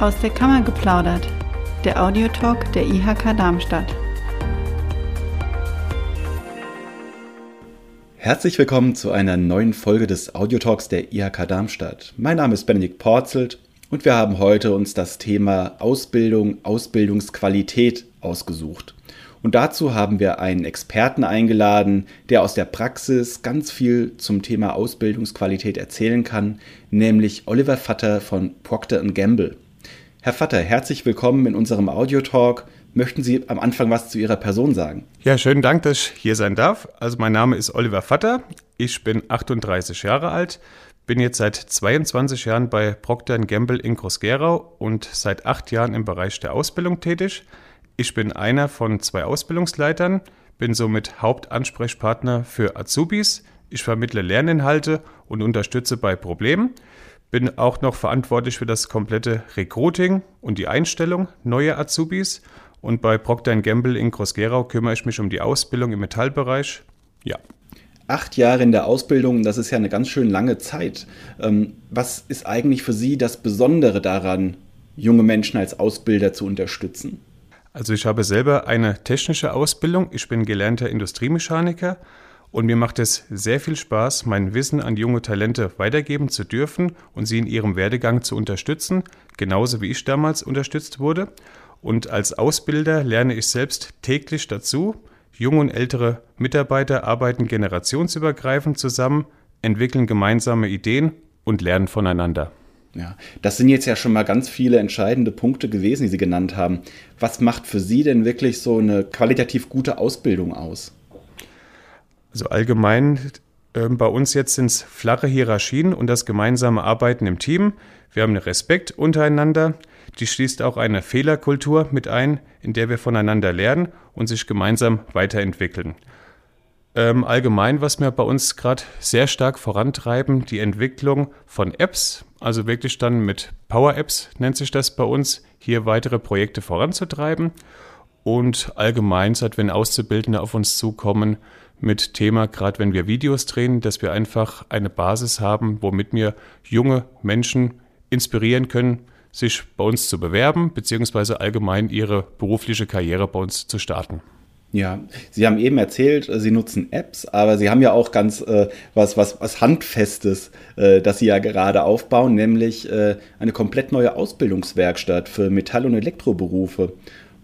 Aus der Kammer geplaudert, der Audiotalk der IHK Darmstadt. Herzlich willkommen zu einer neuen Folge des Audiotalks der IHK Darmstadt. Mein Name ist Benedikt Porzelt und wir haben heute uns das Thema Ausbildung, Ausbildungsqualität ausgesucht. Und dazu haben wir einen Experten eingeladen, der aus der Praxis ganz viel zum Thema Ausbildungsqualität erzählen kann, nämlich Oliver Vatter von Procter Gamble. Herr Vatter, herzlich willkommen in unserem Audiotalk. Möchten Sie am Anfang was zu Ihrer Person sagen? Ja, schönen Dank, dass ich hier sein darf. Also mein Name ist Oliver Vatter. Ich bin 38 Jahre alt, bin jetzt seit 22 Jahren bei Procter Gamble in Groß-Gerau und seit acht Jahren im Bereich der Ausbildung tätig. Ich bin einer von zwei Ausbildungsleitern, bin somit Hauptansprechpartner für Azubis. Ich vermittle Lerninhalte und unterstütze bei Problemen. Bin auch noch verantwortlich für das komplette Recruiting und die Einstellung neuer Azubis. Und bei Procter Gamble in Groß-Gerau kümmere ich mich um die Ausbildung im Metallbereich. Ja. Acht Jahre in der Ausbildung, das ist ja eine ganz schön lange Zeit. Ähm, was ist eigentlich für Sie das Besondere daran, junge Menschen als Ausbilder zu unterstützen? Also ich habe selber eine technische Ausbildung. Ich bin gelernter Industriemechaniker und mir macht es sehr viel Spaß, mein Wissen an junge Talente weitergeben zu dürfen und sie in ihrem Werdegang zu unterstützen, genauso wie ich damals unterstützt wurde. Und als Ausbilder lerne ich selbst täglich dazu. Junge und ältere Mitarbeiter arbeiten generationsübergreifend zusammen, entwickeln gemeinsame Ideen und lernen voneinander. Ja, das sind jetzt ja schon mal ganz viele entscheidende Punkte gewesen, die Sie genannt haben. Was macht für Sie denn wirklich so eine qualitativ gute Ausbildung aus? Also allgemein äh, bei uns jetzt sind es flache Hierarchien und das gemeinsame Arbeiten im Team. Wir haben einen Respekt untereinander. Die schließt auch eine Fehlerkultur mit ein, in der wir voneinander lernen und sich gemeinsam weiterentwickeln. Ähm, allgemein, was wir bei uns gerade sehr stark vorantreiben, die Entwicklung von Apps, also wirklich dann mit Power Apps nennt sich das bei uns, hier weitere Projekte voranzutreiben und allgemein, seit wenn Auszubildende auf uns zukommen, mit Thema, gerade wenn wir Videos drehen, dass wir einfach eine Basis haben, womit wir junge Menschen inspirieren können, sich bei uns zu bewerben, beziehungsweise allgemein ihre berufliche Karriere bei uns zu starten. Ja, Sie haben eben erzählt, äh, Sie nutzen Apps, aber Sie haben ja auch ganz äh, was, was, was Handfestes, äh, das Sie ja gerade aufbauen, nämlich äh, eine komplett neue Ausbildungswerkstatt für Metall- und Elektroberufe.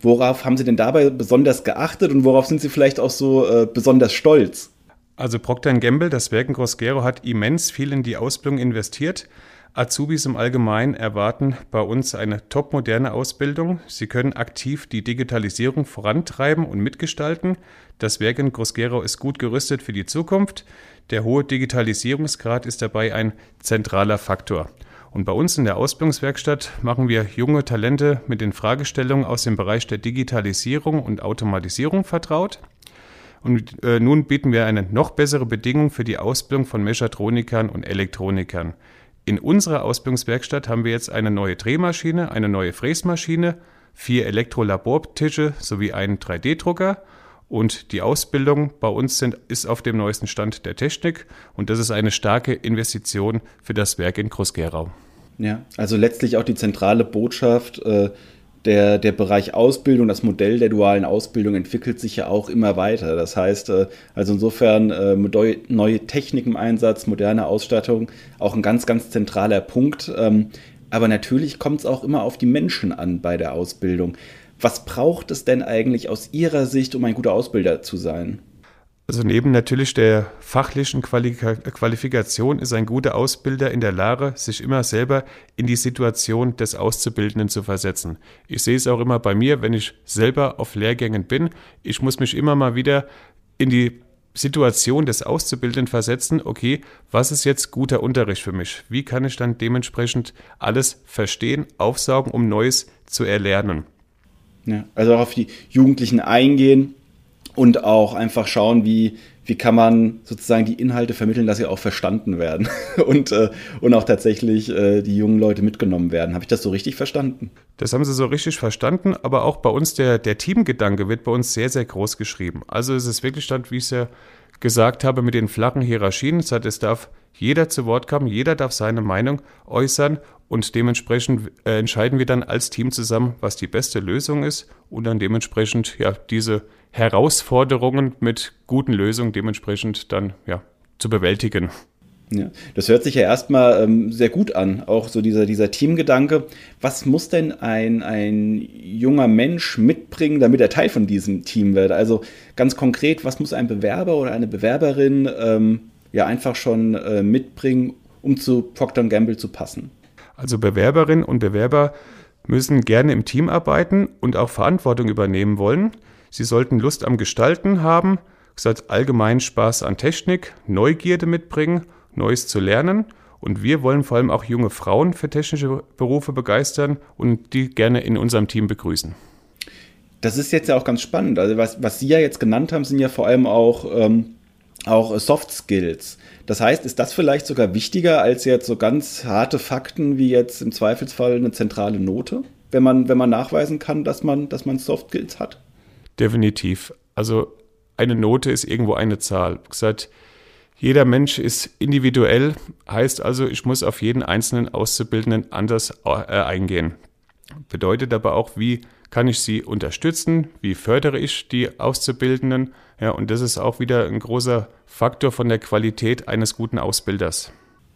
Worauf haben Sie denn dabei besonders geachtet und worauf sind Sie vielleicht auch so äh, besonders stolz? Also Procter Gamble, das Werk in Groß-Gerau, hat immens viel in die Ausbildung investiert. Azubis im Allgemeinen erwarten bei uns eine topmoderne Ausbildung. Sie können aktiv die Digitalisierung vorantreiben und mitgestalten. Das Werk in Groß-Gerau ist gut gerüstet für die Zukunft. Der hohe Digitalisierungsgrad ist dabei ein zentraler Faktor. Und bei uns in der Ausbildungswerkstatt machen wir junge Talente mit den Fragestellungen aus dem Bereich der Digitalisierung und Automatisierung vertraut. Und äh, nun bieten wir eine noch bessere Bedingung für die Ausbildung von Mechatronikern und Elektronikern. In unserer Ausbildungswerkstatt haben wir jetzt eine neue Drehmaschine, eine neue Fräsmaschine, vier Elektrolabortische sowie einen 3D-Drucker. Und die Ausbildung bei uns sind, ist auf dem neuesten Stand der Technik und das ist eine starke Investition für das Werk in Groß-Gerau. Ja, also letztlich auch die zentrale Botschaft, äh, der, der Bereich Ausbildung, das Modell der dualen Ausbildung entwickelt sich ja auch immer weiter. Das heißt, äh, also insofern äh, neue Technik im Einsatz, moderne Ausstattung, auch ein ganz, ganz zentraler Punkt. Ähm, aber natürlich kommt es auch immer auf die Menschen an bei der Ausbildung. Was braucht es denn eigentlich aus Ihrer Sicht, um ein guter Ausbilder zu sein? Also neben natürlich der fachlichen Qualifikation ist ein guter Ausbilder in der Lage, sich immer selber in die Situation des Auszubildenden zu versetzen. Ich sehe es auch immer bei mir, wenn ich selber auf Lehrgängen bin. Ich muss mich immer mal wieder in die Situation des Auszubildenden versetzen, okay, was ist jetzt guter Unterricht für mich? Wie kann ich dann dementsprechend alles verstehen, aufsaugen, um Neues zu erlernen? Ja, also auch auf die Jugendlichen eingehen, und auch einfach schauen, wie, wie kann man sozusagen die Inhalte vermitteln, dass sie auch verstanden werden und, äh, und auch tatsächlich äh, die jungen Leute mitgenommen werden. Habe ich das so richtig verstanden? Das haben Sie so richtig verstanden, aber auch bei uns der, der Teamgedanke wird bei uns sehr, sehr groß geschrieben. Also es ist wirklich stand, wie ich es ja gesagt habe, mit den flachen Hierarchien. Das es darf jeder zu Wort kommen, jeder darf seine Meinung äußern und dementsprechend äh, entscheiden wir dann als Team zusammen, was die beste Lösung ist und dann dementsprechend ja diese Herausforderungen mit guten Lösungen dementsprechend dann ja zu bewältigen. Ja, das hört sich ja erstmal ähm, sehr gut an, auch so dieser, dieser Teamgedanke. Was muss denn ein, ein junger Mensch mitbringen, damit er Teil von diesem Team wird? Also ganz konkret, was muss ein Bewerber oder eine Bewerberin ähm, ja einfach schon äh, mitbringen, um zu Procter Gamble zu passen? Also Bewerberinnen und Bewerber müssen gerne im Team arbeiten und auch Verantwortung übernehmen wollen. Sie sollten Lust am Gestalten haben, gesagt allgemein Spaß an Technik, Neugierde mitbringen Neues zu lernen. Und wir wollen vor allem auch junge Frauen für technische Berufe begeistern und die gerne in unserem Team begrüßen. Das ist jetzt ja auch ganz spannend. Also was, was Sie ja jetzt genannt haben, sind ja vor allem auch, ähm, auch Soft Skills. Das heißt, ist das vielleicht sogar wichtiger als jetzt so ganz harte Fakten wie jetzt im Zweifelsfall eine zentrale Note, wenn man, wenn man nachweisen kann, dass man, dass man Soft Skills hat? Definitiv. Also eine Note ist irgendwo eine Zahl. Gesagt, jeder Mensch ist individuell, heißt also, ich muss auf jeden einzelnen Auszubildenden anders äh, eingehen. Bedeutet aber auch, wie kann ich sie unterstützen, wie fördere ich die Auszubildenden. Ja, und das ist auch wieder ein großer Faktor von der Qualität eines guten Ausbilders.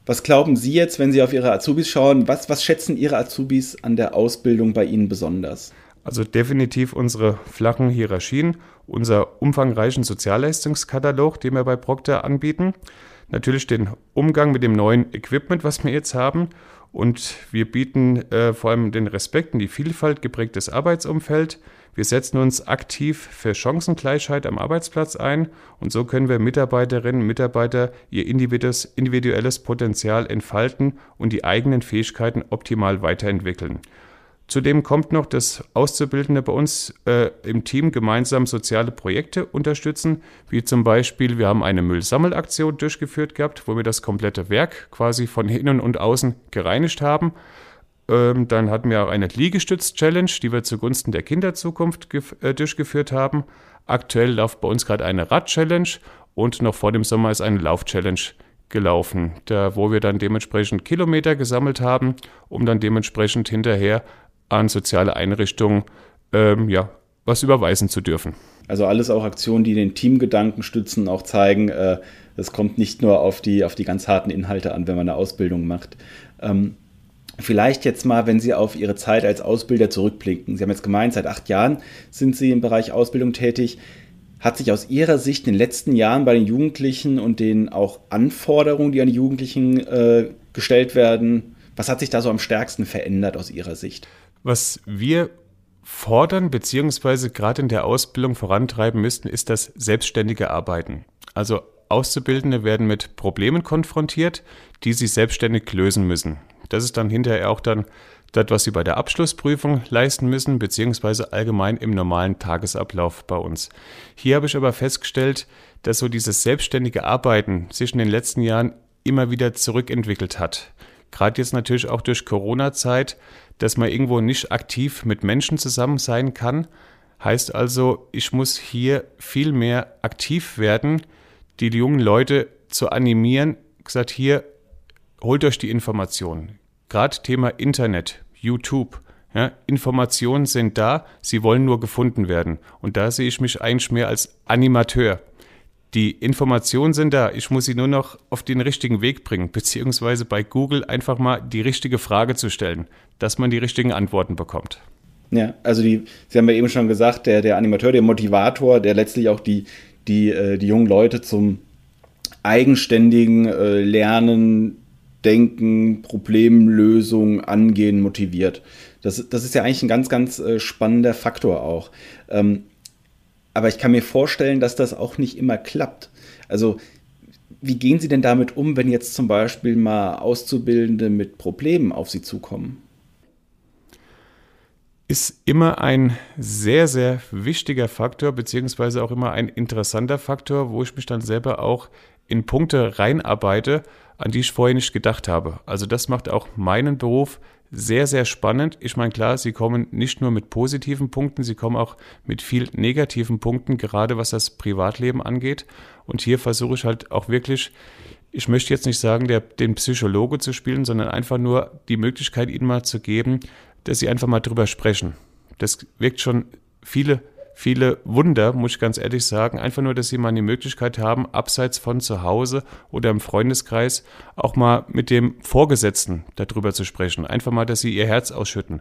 Was glauben Sie jetzt, wenn Sie auf Ihre Azubis schauen? Was, was schätzen Ihre Azubis an der Ausbildung bei Ihnen besonders? Also definitiv unsere flachen Hierarchien, unser umfangreichen Sozialleistungskatalog, den wir bei Procter anbieten, natürlich den Umgang mit dem neuen Equipment, was wir jetzt haben und wir bieten äh, vor allem den Respekt und die Vielfalt geprägtes Arbeitsumfeld. Wir setzen uns aktiv für Chancengleichheit am Arbeitsplatz ein und so können wir Mitarbeiterinnen und Mitarbeiter ihr individuelles Potenzial entfalten und die eigenen Fähigkeiten optimal weiterentwickeln. Zudem kommt noch, dass Auszubildende bei uns äh, im Team gemeinsam soziale Projekte unterstützen, wie zum Beispiel, wir haben eine Müllsammelaktion durchgeführt gehabt, wo wir das komplette Werk quasi von innen und außen gereinigt haben. Ähm, dann hatten wir auch eine Liegestütz-Challenge, die wir zugunsten der Kinderzukunft äh, durchgeführt haben. Aktuell läuft bei uns gerade eine Rad-Challenge und noch vor dem Sommer ist eine Lauf-Challenge gelaufen, da, wo wir dann dementsprechend Kilometer gesammelt haben, um dann dementsprechend hinterher an soziale Einrichtungen ähm, ja, was überweisen zu dürfen. Also alles auch Aktionen, die den Teamgedanken stützen, auch zeigen, äh, es kommt nicht nur auf die, auf die ganz harten Inhalte an, wenn man eine Ausbildung macht. Ähm, vielleicht jetzt mal, wenn Sie auf Ihre Zeit als Ausbilder zurückblicken. Sie haben jetzt gemeint, seit acht Jahren sind Sie im Bereich Ausbildung tätig. Hat sich aus Ihrer Sicht in den letzten Jahren bei den Jugendlichen und den auch Anforderungen, die an die Jugendlichen äh, gestellt werden, was hat sich da so am stärksten verändert aus Ihrer Sicht? Was wir fordern beziehungsweise gerade in der Ausbildung vorantreiben müssten, ist das selbstständige Arbeiten. Also Auszubildende werden mit Problemen konfrontiert, die sie selbstständig lösen müssen. Das ist dann hinterher auch dann das, was sie bei der Abschlussprüfung leisten müssen, beziehungsweise allgemein im normalen Tagesablauf bei uns. Hier habe ich aber festgestellt, dass so dieses selbstständige Arbeiten sich in den letzten Jahren immer wieder zurückentwickelt hat. Gerade jetzt natürlich auch durch Corona-Zeit, dass man irgendwo nicht aktiv mit Menschen zusammen sein kann. Heißt also, ich muss hier viel mehr aktiv werden, die jungen Leute zu animieren, gesagt, hier, holt euch die Informationen. Gerade Thema Internet, YouTube. Ja, Informationen sind da, sie wollen nur gefunden werden. Und da sehe ich mich eigentlich mehr als Animateur. Die Informationen sind da, ich muss sie nur noch auf den richtigen Weg bringen, beziehungsweise bei Google einfach mal die richtige Frage zu stellen, dass man die richtigen Antworten bekommt. Ja, also die, Sie haben ja eben schon gesagt, der, der Animateur, der Motivator, der letztlich auch die, die, äh, die jungen Leute zum eigenständigen äh, Lernen, Denken, Problemlösung, Angehen motiviert. Das, das ist ja eigentlich ein ganz, ganz äh, spannender Faktor auch. Ähm, aber ich kann mir vorstellen, dass das auch nicht immer klappt. Also, wie gehen Sie denn damit um, wenn jetzt zum Beispiel mal Auszubildende mit Problemen auf Sie zukommen? Ist immer ein sehr, sehr wichtiger Faktor, beziehungsweise auch immer ein interessanter Faktor, wo ich mich dann selber auch in Punkte reinarbeite, an die ich vorher nicht gedacht habe. Also das macht auch meinen Beruf sehr, sehr spannend. Ich meine, klar, sie kommen nicht nur mit positiven Punkten, sie kommen auch mit viel negativen Punkten, gerade was das Privatleben angeht. Und hier versuche ich halt auch wirklich, ich möchte jetzt nicht sagen, der, den Psychologe zu spielen, sondern einfach nur die Möglichkeit, ihnen mal zu geben, dass sie einfach mal drüber sprechen. Das wirkt schon viele viele Wunder, muss ich ganz ehrlich sagen. Einfach nur, dass sie mal die Möglichkeit haben, abseits von zu Hause oder im Freundeskreis auch mal mit dem Vorgesetzten darüber zu sprechen. Einfach mal, dass sie ihr Herz ausschütten.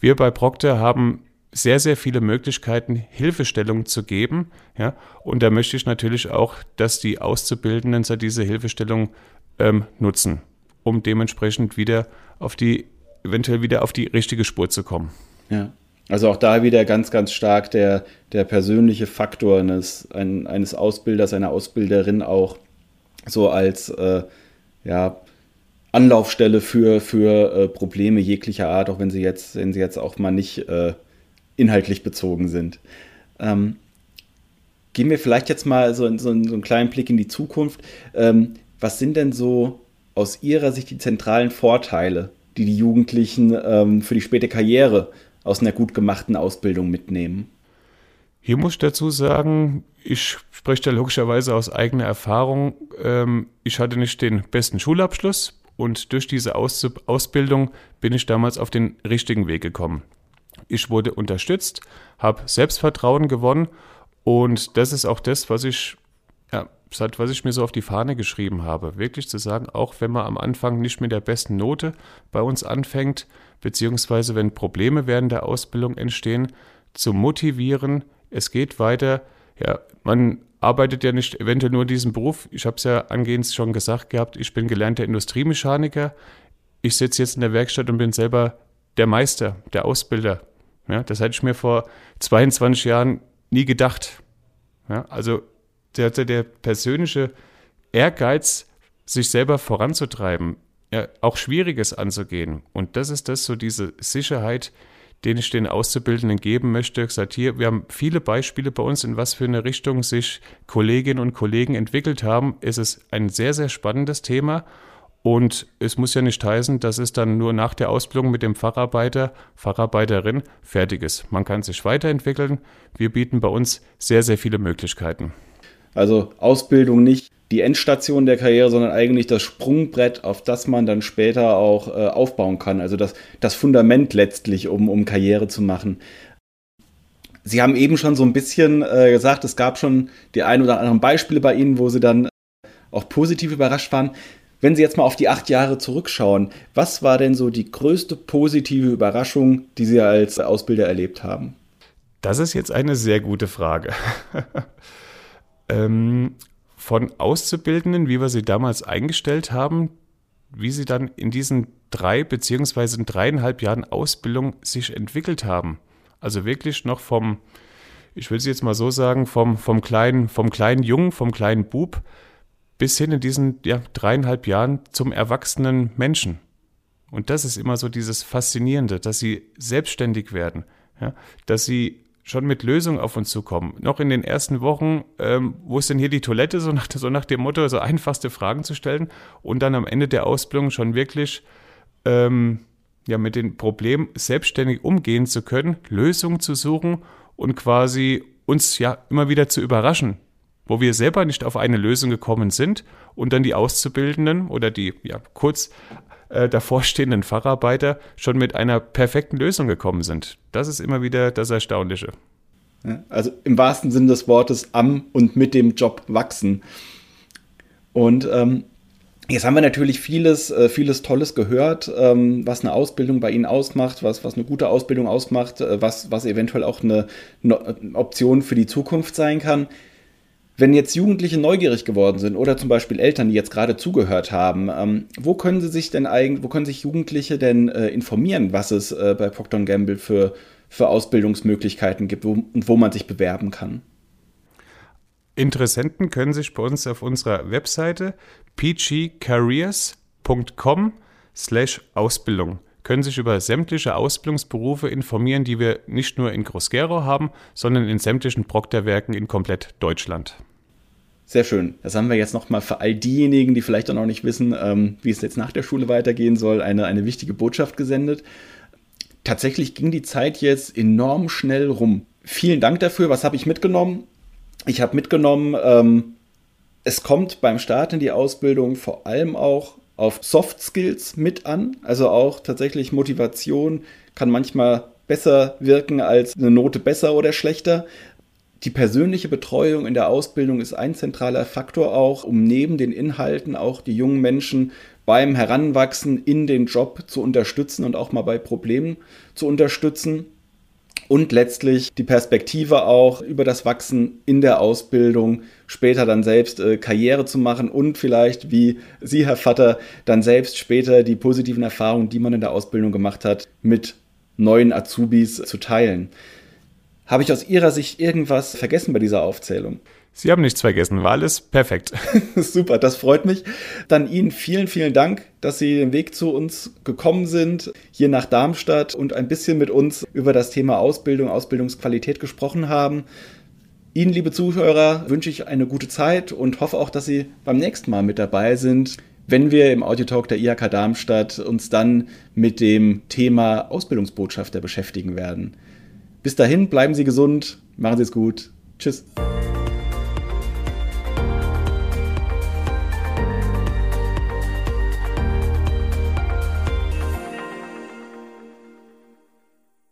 Wir bei Procter haben sehr, sehr viele Möglichkeiten, Hilfestellung zu geben. Ja, und da möchte ich natürlich auch, dass die Auszubildenden diese Hilfestellung ähm, nutzen, um dementsprechend wieder auf die, eventuell wieder auf die richtige Spur zu kommen. Ja. Also auch da wieder ganz, ganz stark der, der persönliche Faktor eines, ein, eines Ausbilders, einer Ausbilderin auch so als äh, ja, Anlaufstelle für, für äh, Probleme jeglicher Art, auch wenn sie jetzt, wenn sie jetzt auch mal nicht äh, inhaltlich bezogen sind. Ähm, gehen wir vielleicht jetzt mal so, so, so einen kleinen Blick in die Zukunft. Ähm, was sind denn so aus Ihrer Sicht die zentralen Vorteile, die die Jugendlichen ähm, für die späte Karriere aus einer gut gemachten Ausbildung mitnehmen? Hier muss ich dazu sagen, ich spreche da logischerweise aus eigener Erfahrung. Ähm, ich hatte nicht den besten Schulabschluss und durch diese Aus Ausbildung bin ich damals auf den richtigen Weg gekommen. Ich wurde unterstützt, habe Selbstvertrauen gewonnen und das ist auch das, was ich, ja, was ich mir so auf die Fahne geschrieben habe. Wirklich zu sagen, auch wenn man am Anfang nicht mit der besten Note bei uns anfängt, beziehungsweise wenn Probleme während der Ausbildung entstehen, zu motivieren, es geht weiter. Ja, man arbeitet ja nicht eventuell nur diesen Beruf. Ich habe es ja angehend schon gesagt gehabt, ich bin gelernter Industriemechaniker. Ich sitze jetzt in der Werkstatt und bin selber der Meister, der Ausbilder. Ja, das hätte ich mir vor 22 Jahren nie gedacht. Ja, also der, der persönliche Ehrgeiz, sich selber voranzutreiben, ja, auch Schwieriges anzugehen. Und das ist das, so diese Sicherheit, den ich den Auszubildenden geben möchte. Gesagt, hier, wir haben viele Beispiele bei uns, in was für eine Richtung sich Kolleginnen und Kollegen entwickelt haben. Es ist ein sehr, sehr spannendes Thema. Und es muss ja nicht heißen, dass es dann nur nach der Ausbildung mit dem Facharbeiter, Facharbeiterin fertig ist. Man kann sich weiterentwickeln. Wir bieten bei uns sehr, sehr viele Möglichkeiten. Also Ausbildung nicht die Endstation der Karriere, sondern eigentlich das Sprungbrett, auf das man dann später auch äh, aufbauen kann. Also das, das Fundament letztlich, um, um Karriere zu machen. Sie haben eben schon so ein bisschen äh, gesagt, es gab schon die ein oder anderen Beispiele bei Ihnen, wo Sie dann äh, auch positiv überrascht waren. Wenn Sie jetzt mal auf die acht Jahre zurückschauen, was war denn so die größte positive Überraschung, die Sie als Ausbilder erlebt haben? Das ist jetzt eine sehr gute Frage. ähm, von Auszubildenden, wie wir sie damals eingestellt haben, wie sie dann in diesen drei beziehungsweise in dreieinhalb Jahren Ausbildung sich entwickelt haben. Also wirklich noch vom, ich will es jetzt mal so sagen, vom, vom, kleinen, vom kleinen Jungen, vom kleinen Bub bis hin in diesen ja, dreieinhalb Jahren zum erwachsenen Menschen. Und das ist immer so dieses Faszinierende, dass sie selbstständig werden, ja, dass sie schon mit Lösungen auf uns zukommen. Noch in den ersten Wochen, ähm, wo ist denn hier die Toilette, so nach, so nach dem Motto, so einfachste Fragen zu stellen und dann am Ende der Ausbildung schon wirklich ähm, ja, mit den Problemen selbstständig umgehen zu können, Lösungen zu suchen und quasi uns ja immer wieder zu überraschen, wo wir selber nicht auf eine Lösung gekommen sind und dann die Auszubildenden oder die ja, kurz äh, davorstehenden Facharbeiter schon mit einer perfekten Lösung gekommen sind. Das ist immer wieder das Erstaunliche. also im wahrsten Sinne des Wortes am und mit dem Job wachsen. Und ähm, Jetzt haben wir natürlich vieles, äh, vieles Tolles gehört, ähm, was eine Ausbildung bei Ihnen ausmacht, was, was eine gute Ausbildung ausmacht, äh, was, was eventuell auch eine, eine Option für die Zukunft sein kann. Wenn jetzt Jugendliche neugierig geworden sind oder zum Beispiel Eltern, die jetzt gerade zugehört haben, ähm, wo können sie sich denn eigentlich, wo können sich Jugendliche denn äh, informieren, was es äh, bei Procter Gamble für, für Ausbildungsmöglichkeiten gibt wo, und wo man sich bewerben kann? Interessenten können sich bei uns auf unserer Webseite pgcareers.com slash Ausbildung können sich über sämtliche Ausbildungsberufe informieren, die wir nicht nur in Groß-Gerau haben, sondern in sämtlichen Procter-Werken in komplett Deutschland. Sehr schön. Das haben wir jetzt nochmal für all diejenigen, die vielleicht auch noch nicht wissen, ähm, wie es jetzt nach der Schule weitergehen soll, eine, eine wichtige Botschaft gesendet. Tatsächlich ging die Zeit jetzt enorm schnell rum. Vielen Dank dafür. Was habe ich mitgenommen? Ich habe mitgenommen, ähm, es kommt beim Start in die Ausbildung vor allem auch auf Soft Skills mit an. Also auch tatsächlich Motivation kann manchmal besser wirken als eine Note besser oder schlechter. Die persönliche Betreuung in der Ausbildung ist ein zentraler Faktor auch, um neben den Inhalten auch die jungen Menschen beim Heranwachsen in den Job zu unterstützen und auch mal bei Problemen zu unterstützen. Und letztlich die Perspektive auch über das Wachsen in der Ausbildung, später dann selbst äh, Karriere zu machen und vielleicht, wie Sie, Herr Vater, dann selbst später die positiven Erfahrungen, die man in der Ausbildung gemacht hat, mit neuen Azubis zu teilen. Habe ich aus Ihrer Sicht irgendwas vergessen bei dieser Aufzählung? Sie haben nichts vergessen, war alles perfekt. Super, das freut mich. Dann Ihnen vielen, vielen Dank, dass Sie den Weg zu uns gekommen sind, hier nach Darmstadt und ein bisschen mit uns über das Thema Ausbildung, Ausbildungsqualität gesprochen haben. Ihnen, liebe Zuhörer, wünsche ich eine gute Zeit und hoffe auch, dass Sie beim nächsten Mal mit dabei sind, wenn wir im Audiotalk der IHK Darmstadt uns dann mit dem Thema Ausbildungsbotschafter beschäftigen werden. Bis dahin, bleiben Sie gesund, machen Sie es gut. Tschüss.